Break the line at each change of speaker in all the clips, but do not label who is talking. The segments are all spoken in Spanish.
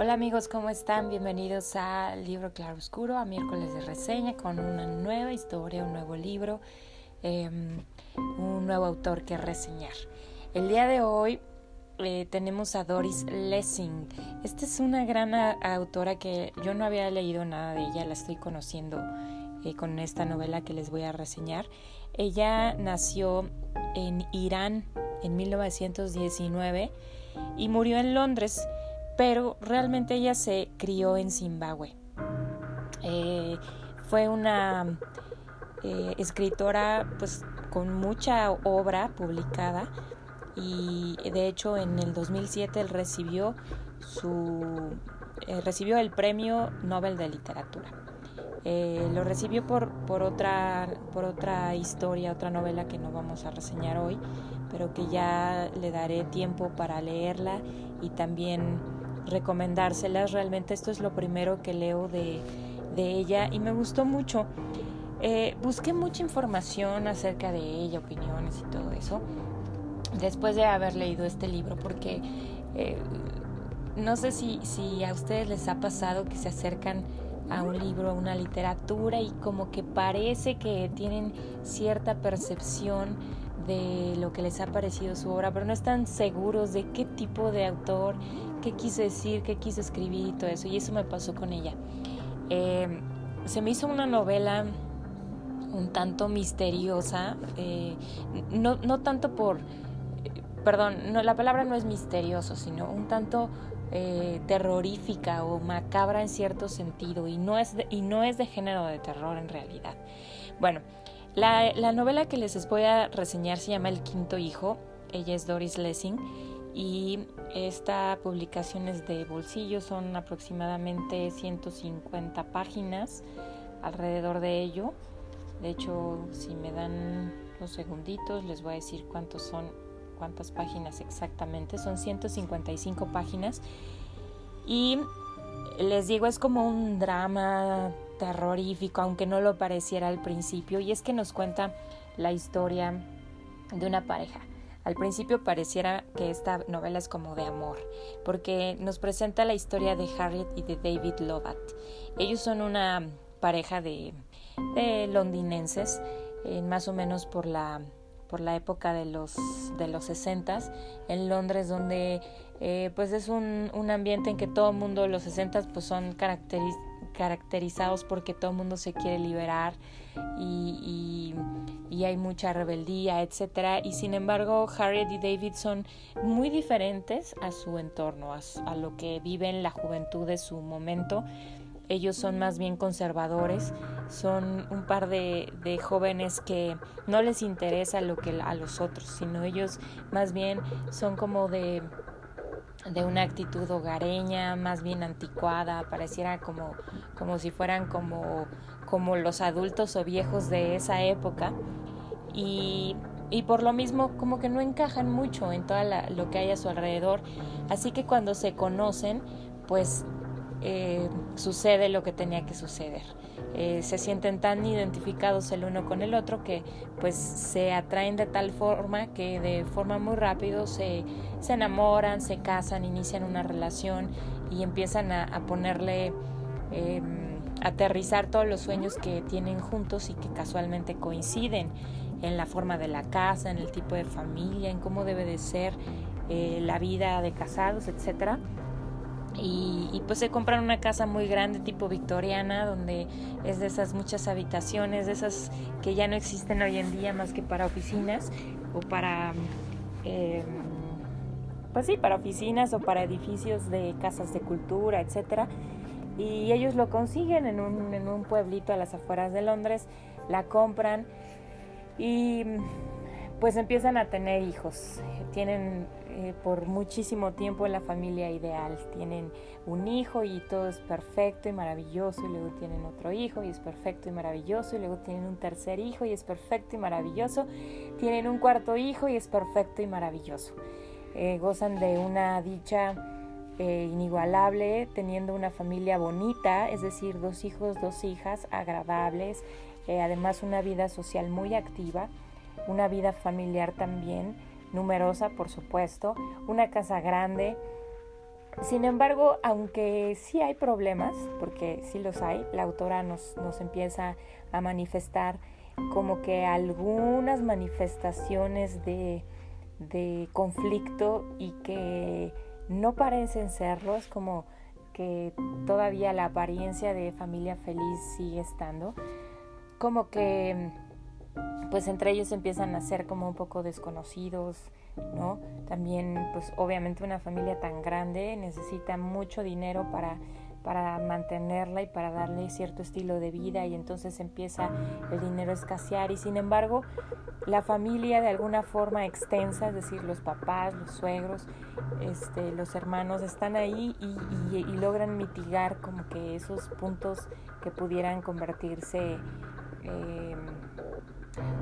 Hola amigos, ¿cómo están? Bienvenidos a Libro Claro Oscuro, a miércoles de reseña con una nueva historia, un nuevo libro, em, un nuevo autor que reseñar. El día de hoy eh, tenemos a Doris Lessing. Esta es una gran autora que yo no había leído nada de ella, la estoy conociendo eh, con esta novela que les voy a reseñar. Ella nació en Irán en 1919 y murió en Londres pero realmente ella se crió en Zimbabue. Eh, fue una eh, escritora pues con mucha obra publicada y de hecho en el 2007 él recibió su eh, recibió el premio Nobel de literatura lo recibió por, por, otra, por otra historia, otra novela que no vamos a reseñar hoy, pero que ya le daré tiempo para leerla y también recomendárselas. Realmente esto es lo primero que leo de, ella y me gustó mucho. Eh, busqué mucha información acerca de ella, opiniones y todo eso, después de haber leído este libro, porque eh, no sé si, si a ustedes les ha pasado que se acercan a un libro, a una literatura y como que parece que tienen cierta percepción de lo que les ha parecido su obra, pero no están seguros de qué tipo de autor, qué quiso decir, qué quiso escribir y todo eso. Y eso me pasó con ella. Em, se me hizo una novela un tanto misteriosa, eh, no, no, tanto por, perdón, no, la palabra no es misterioso, sino un tanto eh, terrorífica o macabra en cierto sentido y no, es y no es de género de terror en realidad. Bueno, la, la novela que les voy a reseñar se llama El quinto hijo, ella es Doris Lessing y esta publicación es de bolsillo, son aproximadamente 150 páginas alrededor de ello. De hecho, si me dan los segunditos, les voy a decir cuántos son, cuántas páginas exactamente. Son 155 páginas. Y les digo, es como un drama terrorífico, aunque no lo pareciera al principio. Y es que nos cuenta la historia de una pareja. Al principio pareciera que esta novela es como de amor, porque nos presenta la historia de Harriet y de David Lovat. Ellos son una pareja de, londinenses, eh, más o menos por la, por la época de los, de los 60 en Londres, donde eh, pues es un, un, ambiente en que todo el mundo, los 60 pues son características caracterizados porque todo el mundo se quiere liberar y, hay mucha rebeldía, etcétera. Y sin embargo, Harriet y David son muy diferentes a su entorno, a, lo que viven la juventud de su momento. Ellos son más bien conservadores, son un par de, de, jóvenes que no les interesa lo que a los otros, sino ellos más bien son como de de una actitud hogareña, más bien anticuada, pareciera como, como si fueran como, como los adultos o viejos de esa época. Y, y por lo mismo como que no encajan mucho en todo lo que hay a su alrededor. Así que cuando se conocen, pues eh, sucede lo que tenía que suceder. Eh, se sienten tan identificados el uno con el otro que pues se atraen de tal forma que de forma muy rápido se, se enamoran, se casan, inician una relación y empiezan a, ponerle, eh, aterrizar todos los sueños que tienen juntos y que casualmente coinciden en la forma de la casa, en el tipo de familia, en cómo debe de ser eh, la vida de casados, etcétera y, pues se compran una casa muy grande tipo victoriana donde es de esas muchas habitaciones, de esas que ya no existen hoy en día más que para oficinas o para, eh, pues sí, para oficinas o para edificios de casas de cultura, etcétera. Y ellos lo consiguen en un, en un pueblito a las afueras de Londres, la compran y pues empiezan a tener hijos. Tienen eh, por muchísimo tiempo la familia ideal. Tienen un hijo y todo es perfecto y maravilloso y luego tienen otro hijo y es perfecto y maravilloso y luego tienen un tercer hijo y es perfecto y maravilloso. Tienen un cuarto hijo y es perfecto y maravilloso. Eh, gozan de una dicha eh, inigualable, teniendo una familia bonita, es decir, dos hijos, dos hijas agradables, además una vida social muy activa, una vida familiar también numerosa, por supuesto, una casa grande, Sin embargo, aunque sí hay problemas, porque sí los hay, la autora nos, nos empieza a manifestar como que algunas manifestaciones de, de conflicto y que no parecen serlos, como que todavía la apariencia de familia feliz sigue estando, como que pues entre ellos empiezan a ser como un poco desconocidos, ¿no? También pues obviamente una familia tan grande necesita mucho dinero para para mantenerla y para darle cierto estilo de vida y entonces empieza el dinero a escasear y sin embargo la familia de alguna forma extensa, es decir, los papás, los suegros, este, los hermanos están ahí y, logran mitigar como que esos puntos que pudieran convertirse eh,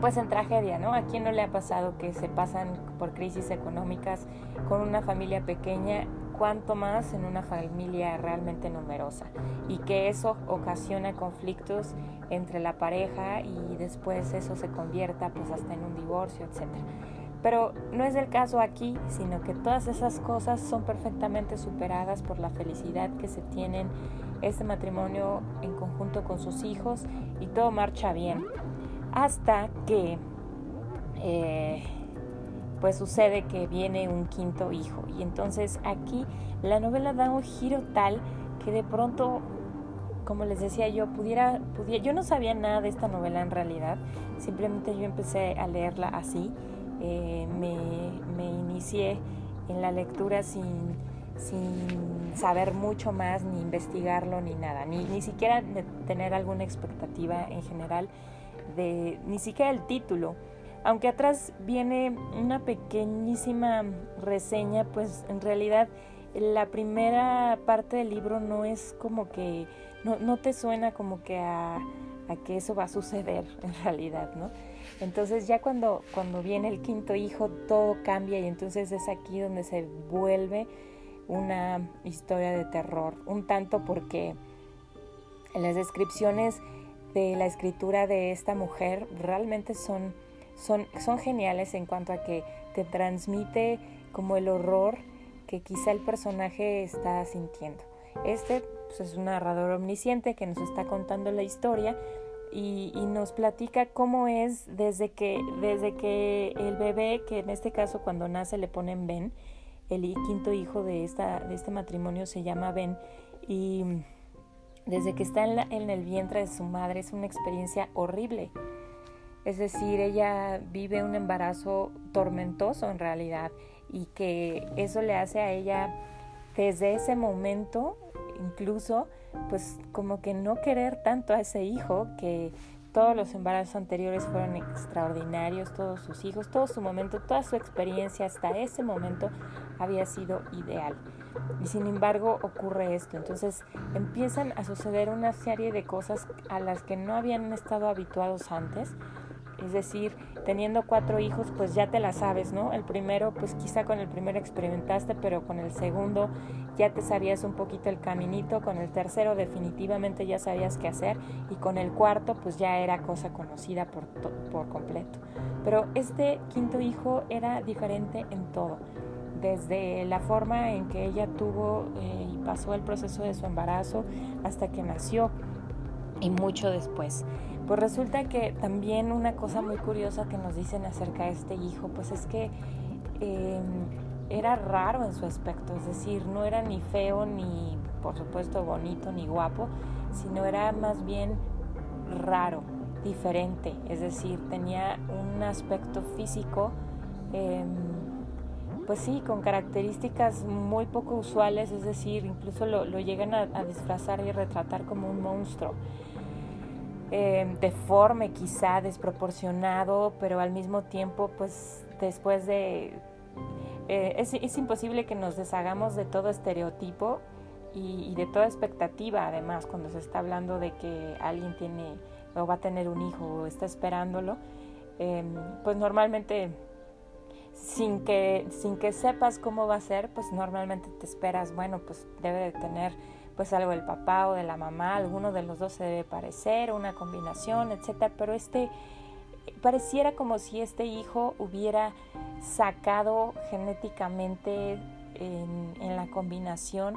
pues en tragedia, ¿no? ¿A quién no le ha pasado que se pasan por crisis económicas con una familia pequeña cuanto más en una familia realmente numerosa y que eso ocasiona conflictos entre la pareja y después eso se convierta pues hasta en un divorcio, etc. Pero no es el caso aquí, sino que todas esas cosas son perfectamente superadas por la felicidad que se tienen este matrimonio en conjunto con sus hijos y todo marcha bien. Hasta que eh, pues sucede que viene un quinto hijo. Y entonces aquí la novela da un giro tal que de pronto, como les decía yo, pudiera, pudiera yo no sabía nada de esta novela en realidad, simplemente yo empecé a leerla así, eh, me, me, inicié en la lectura sin, sin saber mucho más, ni investigarlo, ni nada, ni, ni siquiera tener alguna expectativa en general de, ni siquiera el título aunque atrás viene una pequeñísima reseña, pues en realidad la primera parte del libro no es como que, no, te suena como que a, que eso va a suceder en realidad, ¿no? Entonces ya cuando, cuando viene el quinto hijo todo cambia y entonces es aquí donde se vuelve una historia de terror, un tanto porque las descripciones de la escritura de esta mujer realmente son son, son geniales en cuanto a que te transmite como el horror que quizá el personaje está sintiendo. Este pues, es un narrador omnisciente que nos está contando la historia y, nos platica cómo es desde que, desde que el bebé, que en este caso cuando nace le ponen Ben, el quinto hijo de, esta, de este matrimonio se llama Ben, desde que está en, en el vientre de su madre es una experiencia horrible es decir, ella vive un embarazo tormentoso en realidad y que eso le hace a ella desde ese momento incluso pues como que no querer tanto a ese hijo que todos los embarazos anteriores fueron extraordinarios, todos sus hijos, todo su momento, toda su experiencia hasta ese momento había sido ideal. Y sin embargo ocurre esto. Entonces empiezan a suceder una serie de cosas a las que no habían estado habituados antes es decir, teniendo cuatro hijos, pues ya te la sabes, ¿no? El primero, pues quizá con el primero experimentaste, pero con el segundo ya te sabías un poquito el caminito, con el tercero definitivamente ya sabías qué hacer y con el cuarto, pues ya era cosa conocida por, por completo. Pero este quinto hijo era diferente en todo desde la forma en que ella tuvo eh, y pasó el proceso de su embarazo hasta que nació y mucho después. Pues resulta que también una cosa muy curiosa que nos dicen acerca de este hijo, pues es que em, era raro en su aspecto, es decir, no era ni feo, ni por supuesto bonito, ni guapo, sino era más bien raro, diferente, es decir, tenía un aspecto físico, em, pues sí, con características muy poco usuales, es decir, incluso lo, llegan a disfrazar y retratar como un monstruo. Em, deforme quizá, desproporcionado, pero al mismo tiempo pues después de... Eh, es, imposible que nos deshagamos de todo estereotipo y, de toda expectativa además cuando se está hablando de que alguien tiene o va a tener un hijo o está esperándolo, em, pues normalmente sin que, sin que sepas cómo va a ser, pues normalmente te esperas, bueno, pues debe de tener pues algo del papá o de la mamá, alguno de los dos se debe parecer, una combinación, etcétera, pero este pareciera como si este hijo hubiera sacado genéticamente en, la combinación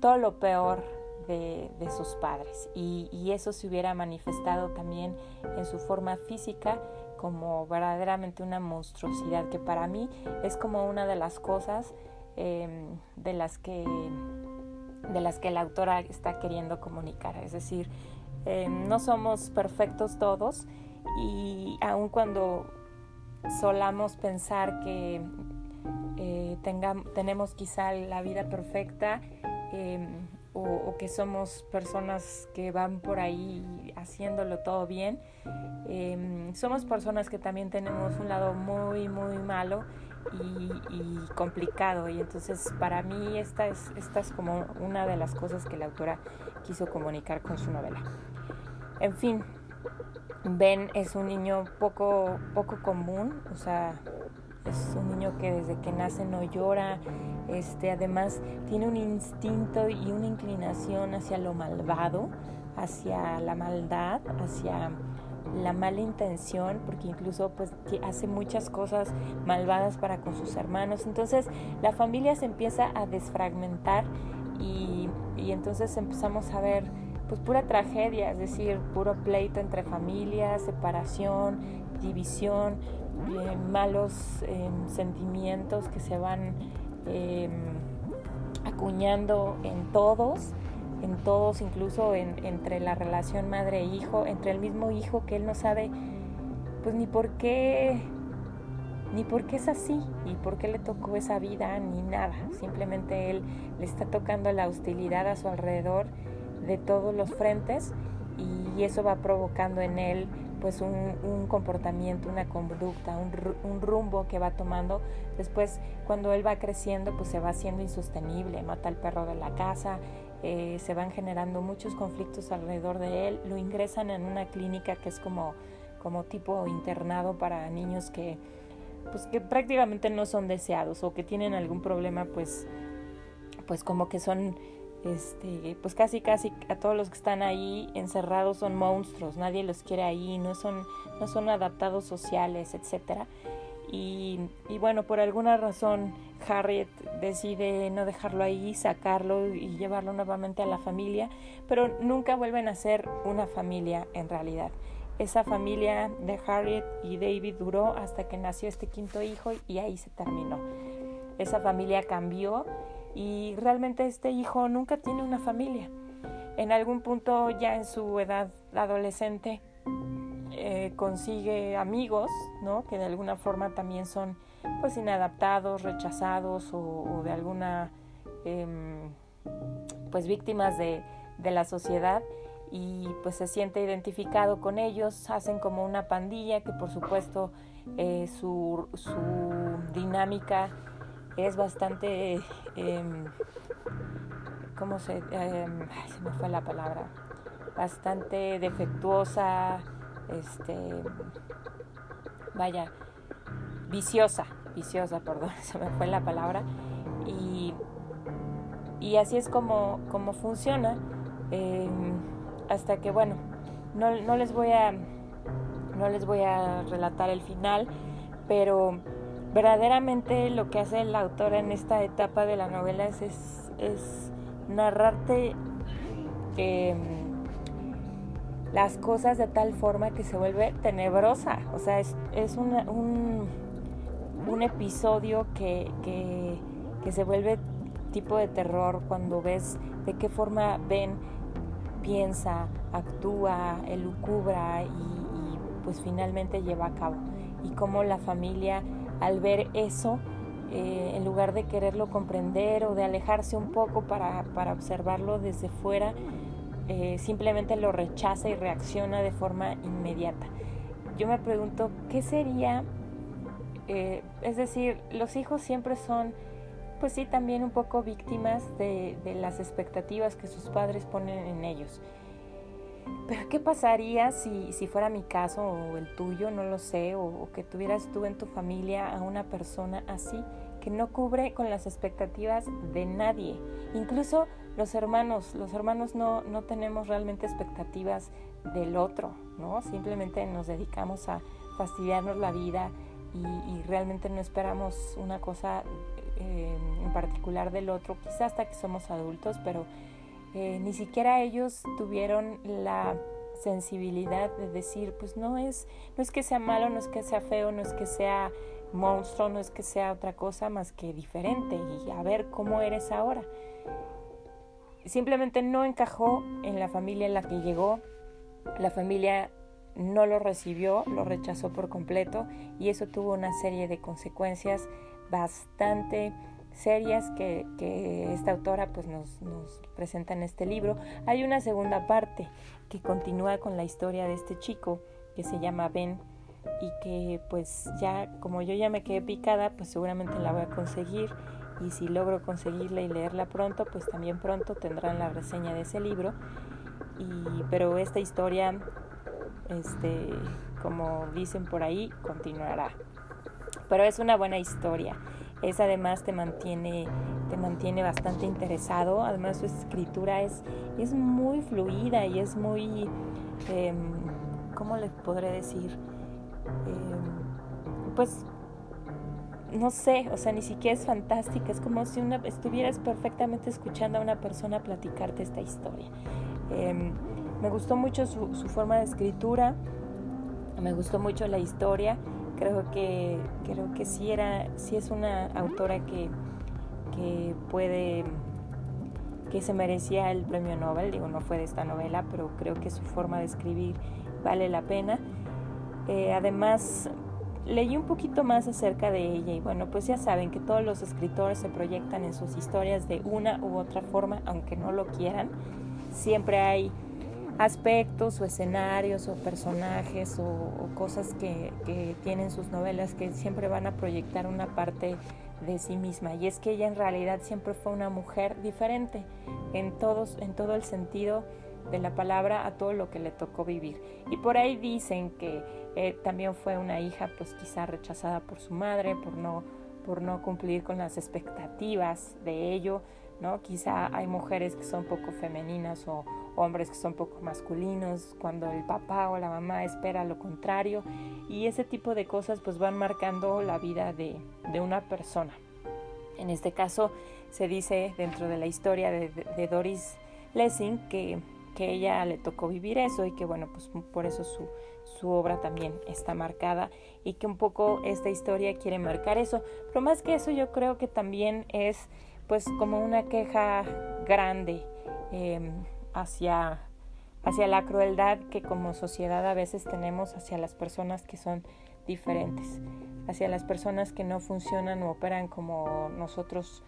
todo lo peor de, sus padres. Y, y, eso se hubiera manifestado también en su forma física como verdaderamente una monstruosidad que para mí es como una de las cosas em, de las que de las que la autora está queriendo comunicar. Es decir em, no somos perfectos todos y aun cuando solamos pensar que eh, tenemos quizá la vida perfecta em, o, que somos personas que van por ahí haciéndolo todo bien. Em, somos personas que también tenemos un lado muy, muy malo y, complicado. Y entonces para mí esta es, esta es como una de las cosas que la autora quiso comunicar con su novela. En fin, Ben es un niño poco, poco común, o sea, es un niño que desde que nace no llora, este, además tiene un instinto y una inclinación hacia lo malvado, hacia la maldad, hacia la mala intención, porque incluso pues hace muchas cosas malvadas para con sus hermanos. Entonces la familia se empieza a desfragmentar y, entonces empezamos a ver pues pura tragedia, es decir, puro pleito entre familias, separación, división, eh, malos em, sentimientos que se van em, acuñando en todos, en todos, incluso entre la relación madre-hijo, entre el mismo hijo que él no sabe, pues ni por qué, ni por qué es así, y por qué le tocó esa vida, ni nada. Simplemente él le está tocando la hostilidad a su alrededor de todos los frentes y eso va provocando en él pues un, comportamiento, una conducta, un, rumbo que va tomando. Después, cuando él va creciendo, pues se va haciendo insostenible, mata al perro de la casa, eh, se van generando muchos conflictos alrededor de él, lo ingresan en una clínica que es como, como tipo internado para niños que, pues que prácticamente no son deseados o que tienen algún problema, pues, pues como que son este, pues casi casi a todos los que están ahí encerrados son monstruos, nadie los quiere ahí, no son, no son adaptados sociales, etcétera. Y, bueno, por alguna razón Harriet decide no dejarlo ahí, sacarlo y llevarlo nuevamente a la familia, pero nunca vuelven a ser una familia en realidad. Esa familia de Harriet y David duró hasta que nació este quinto hijo y ahí se terminó. Esa familia cambió y realmente este hijo nunca tiene una familia. En algún punto ya en su edad adolescente eh, consigue amigos, ¿no? Que de alguna forma también son pues inadaptados, rechazados o, de alguna em, pues víctimas de, la sociedad y pues se siente identificado con ellos, hacen como una pandilla que por supuesto eh, su, su dinámica es bastante, eh, ¿cómo se, em, se me fue la palabra? Bastante defectuosa, este, vaya, viciosa, viciosa, perdón, se me fue la palabra. Y, y así es como, funciona, em, hasta que, bueno, no, no les voy a, no les voy a relatar el final, pero verdaderamente lo que hace la autora en esta etapa de la novela es, es, narrarte em, las cosas de tal forma que se vuelve tenebrosa. O sea, es, es un, un, episodio que, que, se vuelve tipo de terror cuando ves de qué forma Ben piensa, actúa, elucubra y, pues finalmente lleva a cabo. Y cómo la familia al ver eso, eh, en lugar de quererlo comprender o de alejarse un poco para, observarlo desde fuera, eh, simplemente lo rechaza y reacciona de forma inmediata. Yo me pregunto, ¿qué sería? Eh, es decir, los hijos siempre son, pues sí, también un poco víctimas de, las expectativas que sus padres ponen en ellos. Pero ¿qué pasaría si, si fuera mi caso o el tuyo, no lo sé, o, que tuvieras tú en tu familia a una persona así, que no cubre con las expectativas de nadie? Incluso los hermanos, los hermanos no, no tenemos realmente expectativas del otro, ¿no? Simplemente nos dedicamos a fastidiarnos la vida y, realmente no esperamos una cosa eh, en particular del otro, quizás hasta que somos adultos, pero eh, ni siquiera ellos tuvieron la sensibilidad de decir, pues no es, no es que sea malo, no es que sea feo, no es que sea monstruo, no es que sea otra cosa más que diferente y a ver cómo eres ahora. Simplemente no encajó en la familia en la que llegó, la familia no lo recibió, lo rechazó por completo y eso tuvo una serie de consecuencias bastante serias que, esta autora pues nos, nos, presenta en este libro. Hay una segunda parte que continúa con la historia de este chico que se llama Ben y que pues ya como yo ya me quedé picada pues seguramente la voy a conseguir y si logro conseguirla y leerla pronto pues también pronto tendrán la reseña de ese libro. Pero esta historia este como dicen por ahí continuará. Pero es una buena historia. Es además te mantiene te mantiene bastante interesado. Además su escritura es es muy fluida y es muy eh, cómo les podré decir eh, pues no sé, o sea, ni siquiera es fantástica, es como si estuvieras perfectamente escuchando a una persona platicarte esta historia. Em, me gustó mucho su, forma de escritura, me gustó mucho la historia, creo que, creo que sí, era, sí es una autora que, que puede, que se merecía el premio Nobel, digo, no fue de esta novela, pero creo que su forma de escribir vale la pena. Eh, además, leí un poquito más acerca de ella y bueno, pues ya saben que todos los escritores se proyectan en sus historias de una u otra forma, aunque no lo quieran. Siempre hay aspectos o escenarios o personajes o, cosas que, que, tienen sus novelas que siempre van a proyectar una parte de sí misma y es que ella en realidad siempre fue una mujer diferente en todos en todo el sentido de la palabra a todo lo que le tocó vivir. Y por ahí dicen que eh, también fue una hija pues quizá rechazada por su madre, por no, por no cumplir con las expectativas de ello, ¿no? Quizá hay mujeres que son poco femeninas o hombres que son poco masculinos, cuando el papá o la mamá espera lo contrario y ese tipo de cosas pues van marcando la vida de, de una persona. En este caso se dice dentro de la historia de, de Doris Lessing que que ella le tocó vivir eso y que bueno, pues por eso su, su obra también está marcada y que un poco esta historia quiere marcar eso. Pero más que eso yo creo que también es pues como una queja grande em, hacia, hacia la crueldad que como sociedad a veces tenemos hacia las personas que son diferentes, hacia las personas que no funcionan o operan como nosotros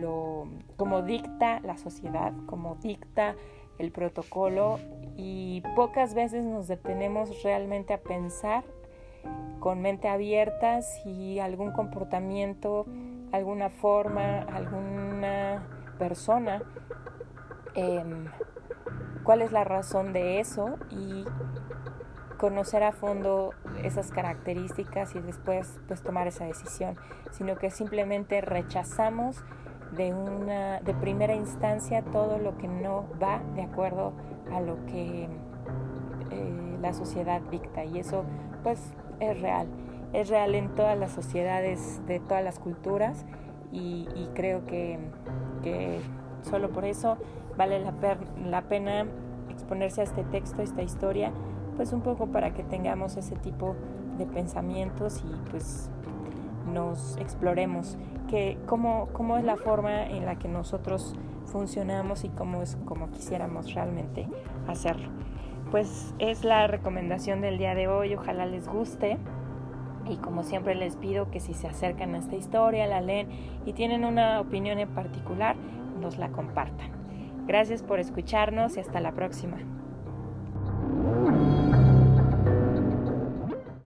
lo, como dicta la sociedad, como dicta el protocolo y pocas veces nos detenemos realmente a pensar con mente abierta si algún comportamiento, alguna forma, alguna persona, em, cuál es la razón de eso y conocer a fondo esas características y después pues tomar esa decisión, sino que simplemente rechazamos de una de primera instancia todo lo que no va de acuerdo a lo que eh, la sociedad dicta. Y eso pues es real. Es real en todas las sociedades de todas las culturas y, creo que, solo por eso vale la, pena exponerse a este texto, esta historia, pues un poco para que tengamos ese tipo de pensamientos y pues nos exploremos que cómo, cómo es la forma en la que nosotros funcionamos y cómo es como quisiéramos realmente hacerlo. Pues es la recomendación del día de hoy, ojalá les guste. Y como siempre les pido que si se acercan a esta historia, la leen y tienen una opinión en particular, nos la compartan. Gracias por escucharnos y hasta la próxima.